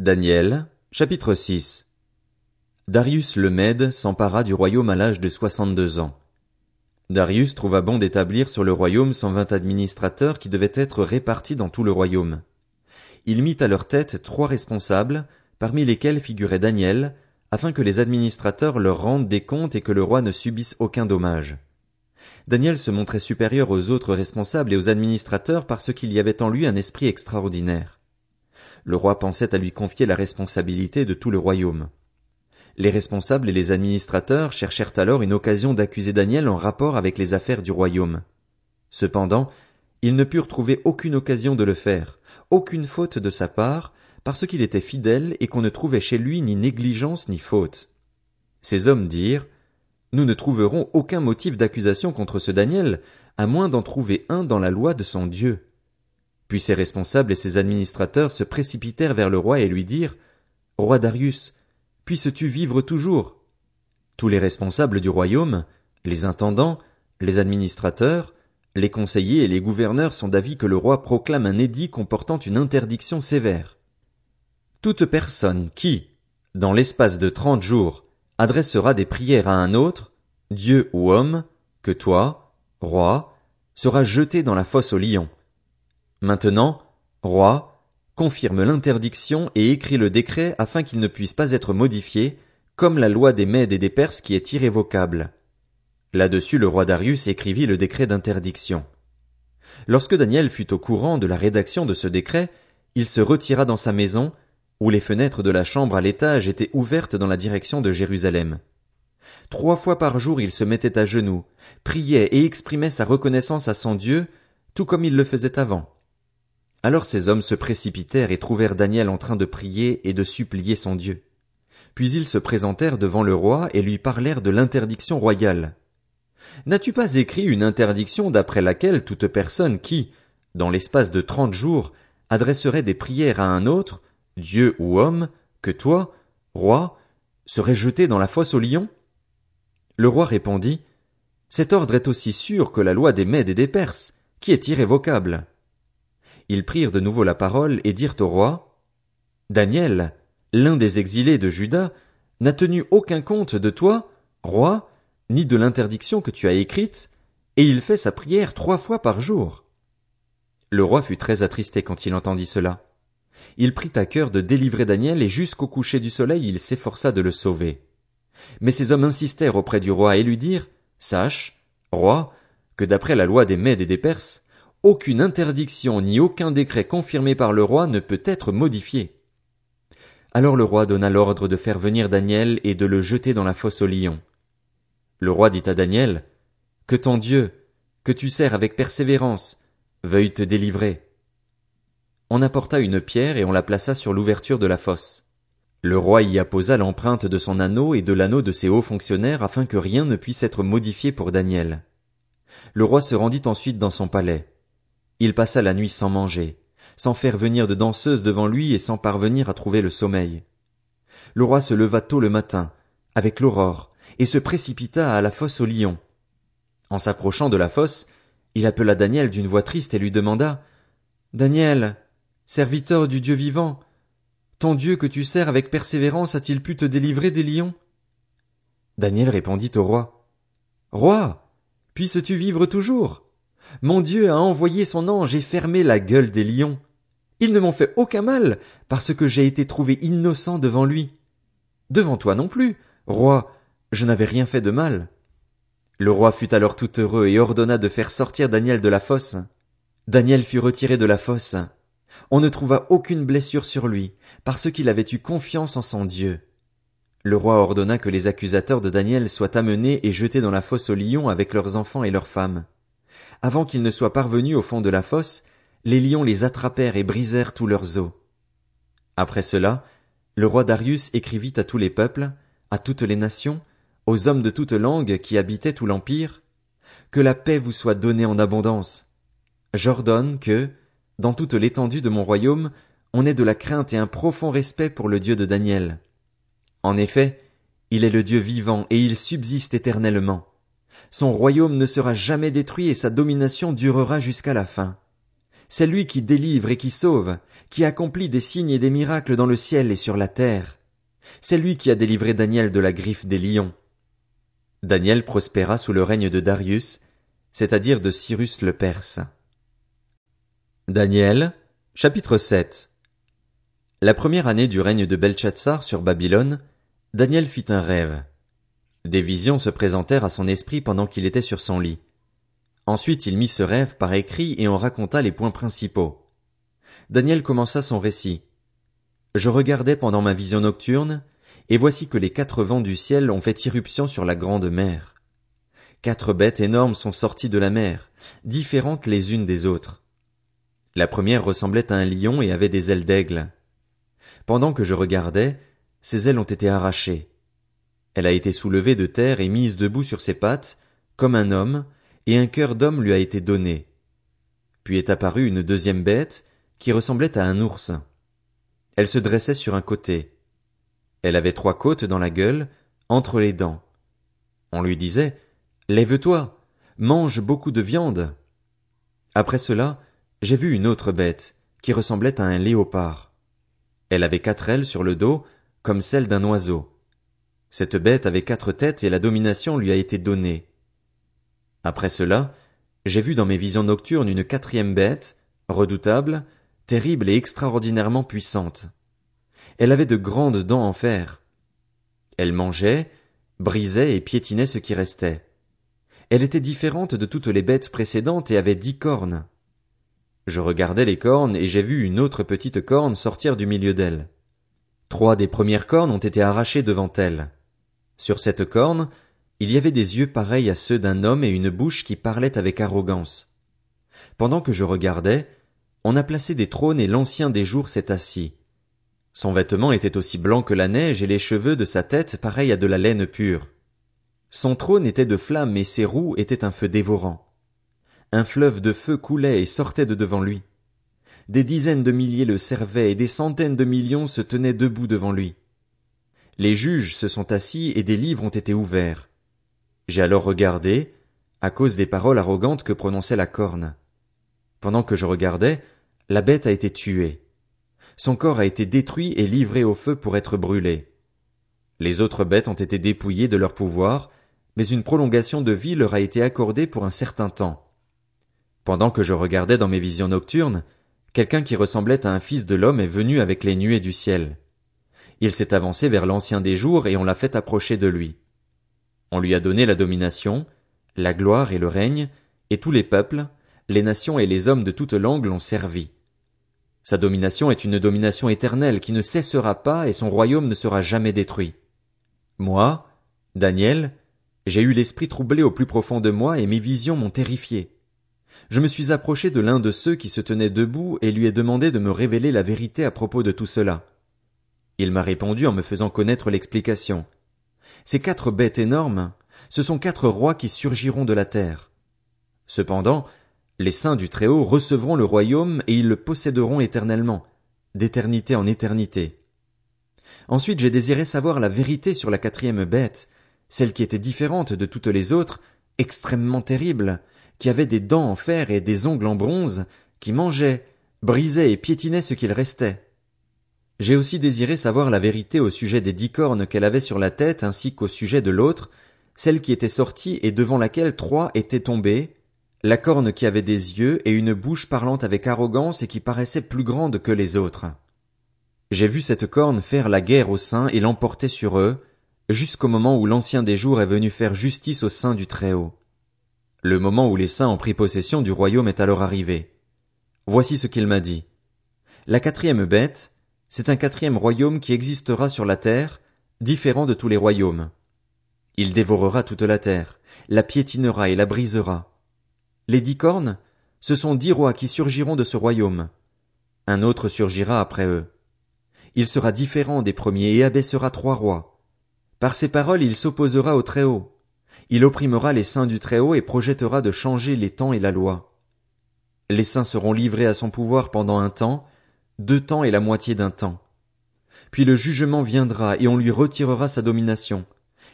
Daniel, chapitre 6 Darius le Mède s'empara du royaume à l'âge de soixante-deux ans. Darius trouva bon d'établir sur le royaume cent vingt administrateurs qui devaient être répartis dans tout le royaume. Il mit à leur tête trois responsables, parmi lesquels figurait Daniel, afin que les administrateurs leur rendent des comptes et que le roi ne subisse aucun dommage. Daniel se montrait supérieur aux autres responsables et aux administrateurs parce qu'il y avait en lui un esprit extraordinaire le roi pensait à lui confier la responsabilité de tout le royaume. Les responsables et les administrateurs cherchèrent alors une occasion d'accuser Daniel en rapport avec les affaires du royaume. Cependant, ils ne purent trouver aucune occasion de le faire, aucune faute de sa part, parce qu'il était fidèle et qu'on ne trouvait chez lui ni négligence ni faute. Ces hommes dirent, Nous ne trouverons aucun motif d'accusation contre ce Daniel, à moins d'en trouver un dans la loi de son Dieu. Puis ses responsables et ses administrateurs se précipitèrent vers le roi et lui dirent Roi Darius, puisses-tu vivre toujours? Tous les responsables du royaume, les intendants, les administrateurs, les conseillers et les gouverneurs sont d'avis que le roi proclame un édit comportant une interdiction sévère. Toute personne qui, dans l'espace de trente jours, adressera des prières à un autre, Dieu ou homme, que toi, roi, sera jeté dans la fosse au lion. Maintenant, roi, confirme l'interdiction et écrit le décret afin qu'il ne puisse pas être modifié, comme la loi des Mèdes et des Perses qui est irrévocable. Là-dessus le roi Darius écrivit le décret d'interdiction. Lorsque Daniel fut au courant de la rédaction de ce décret, il se retira dans sa maison, où les fenêtres de la chambre à l'étage étaient ouvertes dans la direction de Jérusalem. Trois fois par jour il se mettait à genoux, priait et exprimait sa reconnaissance à son Dieu, tout comme il le faisait avant. Alors ces hommes se précipitèrent et trouvèrent Daniel en train de prier et de supplier son Dieu. Puis ils se présentèrent devant le roi et lui parlèrent de l'interdiction royale. N'as-tu pas écrit une interdiction d'après laquelle toute personne qui, dans l'espace de trente jours, adresserait des prières à un autre, Dieu ou homme, que toi, roi, serait jeté dans la fosse au lion? Le roi répondit, Cet ordre est aussi sûr que la loi des Mèdes et des Perses, qui est irrévocable ils prirent de nouveau la parole et dirent au roi Daniel, l'un des exilés de Juda, n'a tenu aucun compte de toi, roi, ni de l'interdiction que tu as écrite, et il fait sa prière trois fois par jour. Le roi fut très attristé quand il entendit cela. Il prit à cœur de délivrer Daniel et jusqu'au coucher du soleil il s'efforça de le sauver. Mais ces hommes insistèrent auprès du roi et lui dirent, Sache, roi, que d'après la loi des Mèdes et des Perses, aucune interdiction ni aucun décret confirmé par le roi ne peut être modifié. Alors le roi donna l'ordre de faire venir Daniel et de le jeter dans la fosse au lion. Le roi dit à Daniel, Que ton Dieu, que tu sers avec persévérance, veuille te délivrer. On apporta une pierre et on la plaça sur l'ouverture de la fosse. Le roi y apposa l'empreinte de son anneau et de l'anneau de ses hauts fonctionnaires afin que rien ne puisse être modifié pour Daniel. Le roi se rendit ensuite dans son palais. Il passa la nuit sans manger, sans faire venir de danseuse devant lui et sans parvenir à trouver le sommeil. Le roi se leva tôt le matin, avec l'aurore, et se précipita à la fosse au lion. En s'approchant de la fosse, il appela Daniel d'une voix triste et lui demanda Daniel, serviteur du Dieu vivant, ton Dieu que tu sers avec persévérance a-t-il pu te délivrer des lions? Daniel répondit au roi. Roi, puisses-tu vivre toujours? Mon Dieu a envoyé son ange et fermé la gueule des lions. Ils ne m'ont fait aucun mal, parce que j'ai été trouvé innocent devant lui. Devant toi non plus, roi, je n'avais rien fait de mal. Le roi fut alors tout heureux et ordonna de faire sortir Daniel de la fosse. Daniel fut retiré de la fosse. On ne trouva aucune blessure sur lui, parce qu'il avait eu confiance en son Dieu. Le roi ordonna que les accusateurs de Daniel soient amenés et jetés dans la fosse aux lions avec leurs enfants et leurs femmes. Avant qu'ils ne soient parvenus au fond de la fosse, les lions les attrapèrent et brisèrent tous leurs os. Après cela, le roi Darius écrivit à tous les peuples, à toutes les nations, aux hommes de toutes langues qui habitaient tout l'empire, que la paix vous soit donnée en abondance. J'ordonne que, dans toute l'étendue de mon royaume, on ait de la crainte et un profond respect pour le Dieu de Daniel. En effet, il est le Dieu vivant et il subsiste éternellement. Son royaume ne sera jamais détruit et sa domination durera jusqu'à la fin. C'est lui qui délivre et qui sauve, qui accomplit des signes et des miracles dans le ciel et sur la terre. C'est lui qui a délivré Daniel de la griffe des lions. Daniel prospéra sous le règne de Darius, c'est-à-dire de Cyrus le Perse. Daniel, chapitre 7 La première année du règne de Belshazzar sur Babylone, Daniel fit un rêve. Des visions se présentèrent à son esprit pendant qu'il était sur son lit. Ensuite il mit ce rêve par écrit et en raconta les points principaux. Daniel commença son récit. Je regardais pendant ma vision nocturne, et voici que les quatre vents du ciel ont fait irruption sur la grande mer. Quatre bêtes énormes sont sorties de la mer, différentes les unes des autres. La première ressemblait à un lion et avait des ailes d'aigle. Pendant que je regardais, ses ailes ont été arrachées. Elle a été soulevée de terre et mise debout sur ses pattes, comme un homme, et un cœur d'homme lui a été donné. Puis est apparue une deuxième bête, qui ressemblait à un ours. Elle se dressait sur un côté. Elle avait trois côtes dans la gueule, entre les dents. On lui disait, Lève-toi, mange beaucoup de viande. Après cela, j'ai vu une autre bête, qui ressemblait à un léopard. Elle avait quatre ailes sur le dos, comme celles d'un oiseau. Cette bête avait quatre têtes et la domination lui a été donnée. Après cela, j'ai vu dans mes visions nocturnes une quatrième bête, redoutable, terrible et extraordinairement puissante. Elle avait de grandes dents en fer. Elle mangeait, brisait et piétinait ce qui restait. Elle était différente de toutes les bêtes précédentes et avait dix cornes. Je regardais les cornes et j'ai vu une autre petite corne sortir du milieu d'elle. Trois des premières cornes ont été arrachées devant elle. Sur cette corne, il y avait des yeux pareils à ceux d'un homme et une bouche qui parlait avec arrogance. Pendant que je regardais, on a placé des trônes et l'ancien des jours s'est assis. Son vêtement était aussi blanc que la neige et les cheveux de sa tête pareils à de la laine pure. Son trône était de flammes et ses roues étaient un feu dévorant. Un fleuve de feu coulait et sortait de devant lui. Des dizaines de milliers le servaient et des centaines de millions se tenaient debout devant lui. Les juges se sont assis et des livres ont été ouverts. J'ai alors regardé, à cause des paroles arrogantes que prononçait la corne. Pendant que je regardais, la bête a été tuée. Son corps a été détruit et livré au feu pour être brûlé. Les autres bêtes ont été dépouillées de leur pouvoir, mais une prolongation de vie leur a été accordée pour un certain temps. Pendant que je regardais dans mes visions nocturnes, quelqu'un qui ressemblait à un fils de l'homme est venu avec les nuées du ciel. Il s'est avancé vers l'ancien des jours et on l'a fait approcher de lui. On lui a donné la domination, la gloire et le règne, et tous les peuples, les nations et les hommes de toute langue l'ont servi. Sa domination est une domination éternelle qui ne cessera pas et son royaume ne sera jamais détruit. Moi, Daniel, j'ai eu l'esprit troublé au plus profond de moi et mes visions m'ont terrifié. Je me suis approché de l'un de ceux qui se tenaient debout et lui ai demandé de me révéler la vérité à propos de tout cela. Il m'a répondu en me faisant connaître l'explication. Ces quatre bêtes énormes, ce sont quatre rois qui surgiront de la terre. Cependant, les saints du Très-Haut recevront le royaume et ils le posséderont éternellement, d'éternité en éternité. Ensuite j'ai désiré savoir la vérité sur la quatrième bête, celle qui était différente de toutes les autres, extrêmement terrible, qui avait des dents en fer et des ongles en bronze, qui mangeait, brisait et piétinait ce qu'il restait. J'ai aussi désiré savoir la vérité au sujet des dix cornes qu'elle avait sur la tête ainsi qu'au sujet de l'autre, celle qui était sortie et devant laquelle trois étaient tombés, la corne qui avait des yeux et une bouche parlant avec arrogance et qui paraissait plus grande que les autres. J'ai vu cette corne faire la guerre aux saints et l'emporter sur eux, jusqu'au moment où l'ancien des jours est venu faire justice au sein du Très-Haut. Le moment où les saints ont pris possession du royaume est alors arrivé. Voici ce qu'il m'a dit. La quatrième bête, c'est un quatrième royaume qui existera sur la terre, différent de tous les royaumes. Il dévorera toute la terre, la piétinera et la brisera. Les dix cornes, ce sont dix rois qui surgiront de ce royaume. Un autre surgira après eux. Il sera différent des premiers et abaissera trois rois. Par ses paroles il s'opposera au Très-Haut. Il opprimera les saints du Très-Haut et projettera de changer les temps et la loi. Les saints seront livrés à son pouvoir pendant un temps, deux temps et la moitié d'un temps. Puis le jugement viendra et on lui retirera sa domination.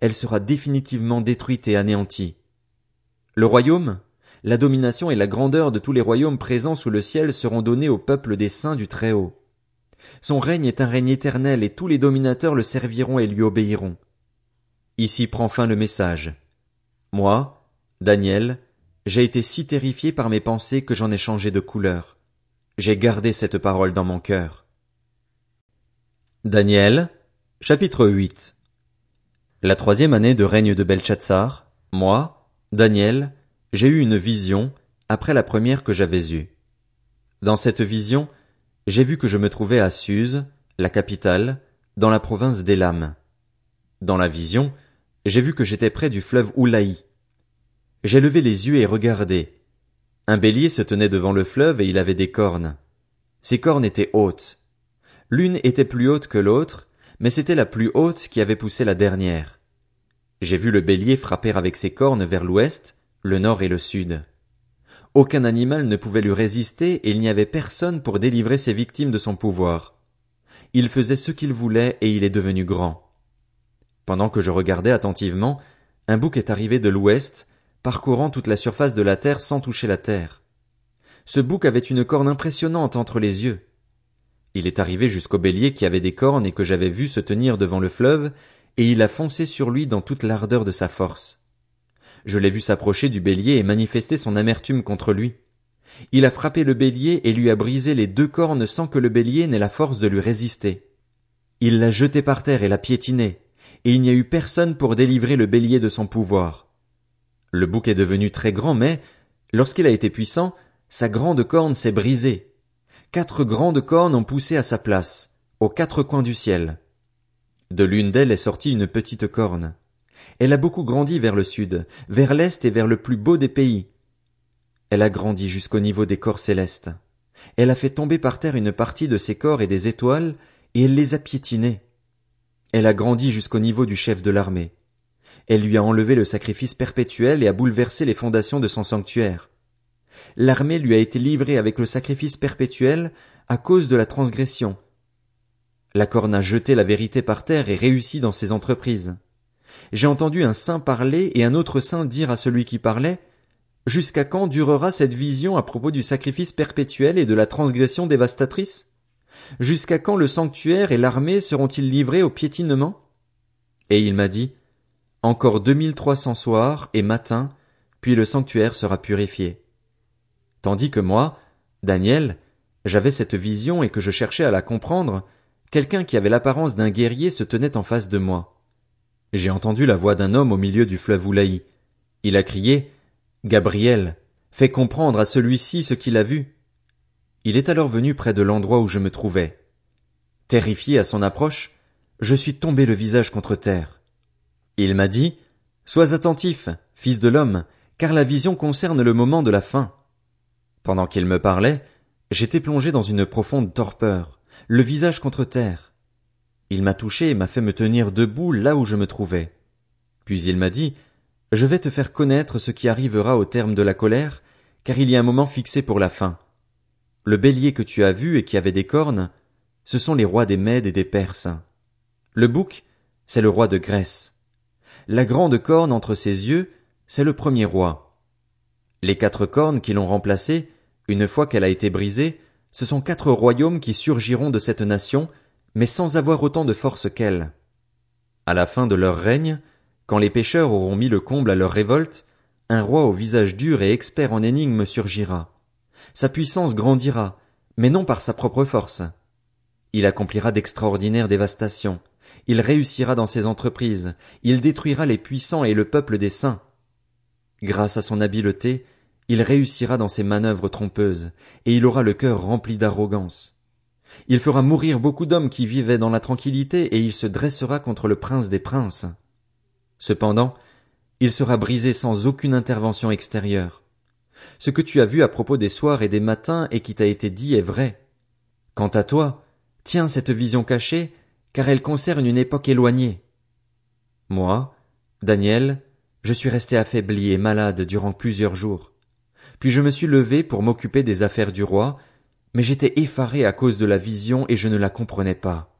Elle sera définitivement détruite et anéantie. Le royaume, la domination et la grandeur de tous les royaumes présents sous le ciel seront donnés au peuple des saints du Très-Haut. Son règne est un règne éternel et tous les dominateurs le serviront et lui obéiront. Ici prend fin le message. Moi, Daniel, j'ai été si terrifié par mes pensées que j'en ai changé de couleur. J'ai gardé cette parole dans mon cœur. Daniel, chapitre 8 La troisième année de règne de Belshazzar, moi, Daniel, j'ai eu une vision après la première que j'avais eue. Dans cette vision, j'ai vu que je me trouvais à Suse, la capitale, dans la province d'Elam. Dans la vision, j'ai vu que j'étais près du fleuve Oulaï. J'ai levé les yeux et regardé. Un bélier se tenait devant le fleuve et il avait des cornes. Ses cornes étaient hautes. L'une était plus haute que l'autre, mais c'était la plus haute qui avait poussé la dernière. J'ai vu le bélier frapper avec ses cornes vers l'ouest, le nord et le sud. Aucun animal ne pouvait lui résister et il n'y avait personne pour délivrer ses victimes de son pouvoir. Il faisait ce qu'il voulait et il est devenu grand. Pendant que je regardais attentivement, un bouc est arrivé de l'ouest, parcourant toute la surface de la terre sans toucher la terre. Ce bouc avait une corne impressionnante entre les yeux. Il est arrivé jusqu'au bélier qui avait des cornes et que j'avais vu se tenir devant le fleuve, et il a foncé sur lui dans toute l'ardeur de sa force. Je l'ai vu s'approcher du bélier et manifester son amertume contre lui. Il a frappé le bélier et lui a brisé les deux cornes sans que le bélier n'ait la force de lui résister. Il l'a jeté par terre et l'a piétiné, et il n'y a eu personne pour délivrer le bélier de son pouvoir. Le bouc est devenu très grand, mais, lorsqu'il a été puissant, sa grande corne s'est brisée. Quatre grandes cornes ont poussé à sa place, aux quatre coins du ciel. De l'une d'elles est sortie une petite corne. Elle a beaucoup grandi vers le sud, vers l'est et vers le plus beau des pays. Elle a grandi jusqu'au niveau des corps célestes. Elle a fait tomber par terre une partie de ses corps et des étoiles, et elle les a piétinés. Elle a grandi jusqu'au niveau du chef de l'armée. Elle lui a enlevé le sacrifice perpétuel et a bouleversé les fondations de son sanctuaire. L'armée lui a été livrée avec le sacrifice perpétuel à cause de la transgression. La corne a jeté la vérité par terre et réussi dans ses entreprises. J'ai entendu un saint parler et un autre saint dire à celui qui parlait Jusqu'à quand durera cette vision à propos du sacrifice perpétuel et de la transgression dévastatrice? Jusqu'à quand le sanctuaire et l'armée seront-ils livrés au piétinement? Et il m'a dit, encore deux mille trois cents soirs et matins, puis le sanctuaire sera purifié. Tandis que moi, Daniel, j'avais cette vision et que je cherchais à la comprendre, quelqu'un qui avait l'apparence d'un guerrier se tenait en face de moi. J'ai entendu la voix d'un homme au milieu du fleuve Oulaï. Il a crié Gabriel, fais comprendre à celui-ci ce qu'il a vu. Il est alors venu près de l'endroit où je me trouvais. Terrifié à son approche, je suis tombé le visage contre terre. Il m'a dit Sois attentif, fils de l'homme, car la vision concerne le moment de la fin. Pendant qu'il me parlait, j'étais plongé dans une profonde torpeur, le visage contre terre. Il m'a touché et m'a fait me tenir debout là où je me trouvais. Puis il m'a dit, Je vais te faire connaître ce qui arrivera au terme de la colère, car il y a un moment fixé pour la fin. Le bélier que tu as vu et qui avait des cornes, ce sont les rois des Mèdes et des Perses. Le bouc, c'est le roi de Grèce. La grande corne entre ses yeux, c'est le premier roi. Les quatre cornes qui l'ont remplacé, une fois qu'elle a été brisée, ce sont quatre royaumes qui surgiront de cette nation, mais sans avoir autant de force qu'elle. À la fin de leur règne, quand les pécheurs auront mis le comble à leur révolte, un roi au visage dur et expert en énigmes surgira. Sa puissance grandira, mais non par sa propre force. Il accomplira d'extraordinaires dévastations. Il réussira dans ses entreprises. Il détruira les puissants et le peuple des saints. Grâce à son habileté, il réussira dans ses manœuvres trompeuses, et il aura le cœur rempli d'arrogance. Il fera mourir beaucoup d'hommes qui vivaient dans la tranquillité et il se dressera contre le prince des princes. Cependant, il sera brisé sans aucune intervention extérieure. Ce que tu as vu à propos des soirs et des matins et qui t'a été dit est vrai. Quant à toi, tiens cette vision cachée, car elle concerne une époque éloignée. Moi, Daniel, je suis resté affaibli et malade durant plusieurs jours. Puis je me suis levé pour m'occuper des affaires du roi, mais j'étais effaré à cause de la vision et je ne la comprenais pas.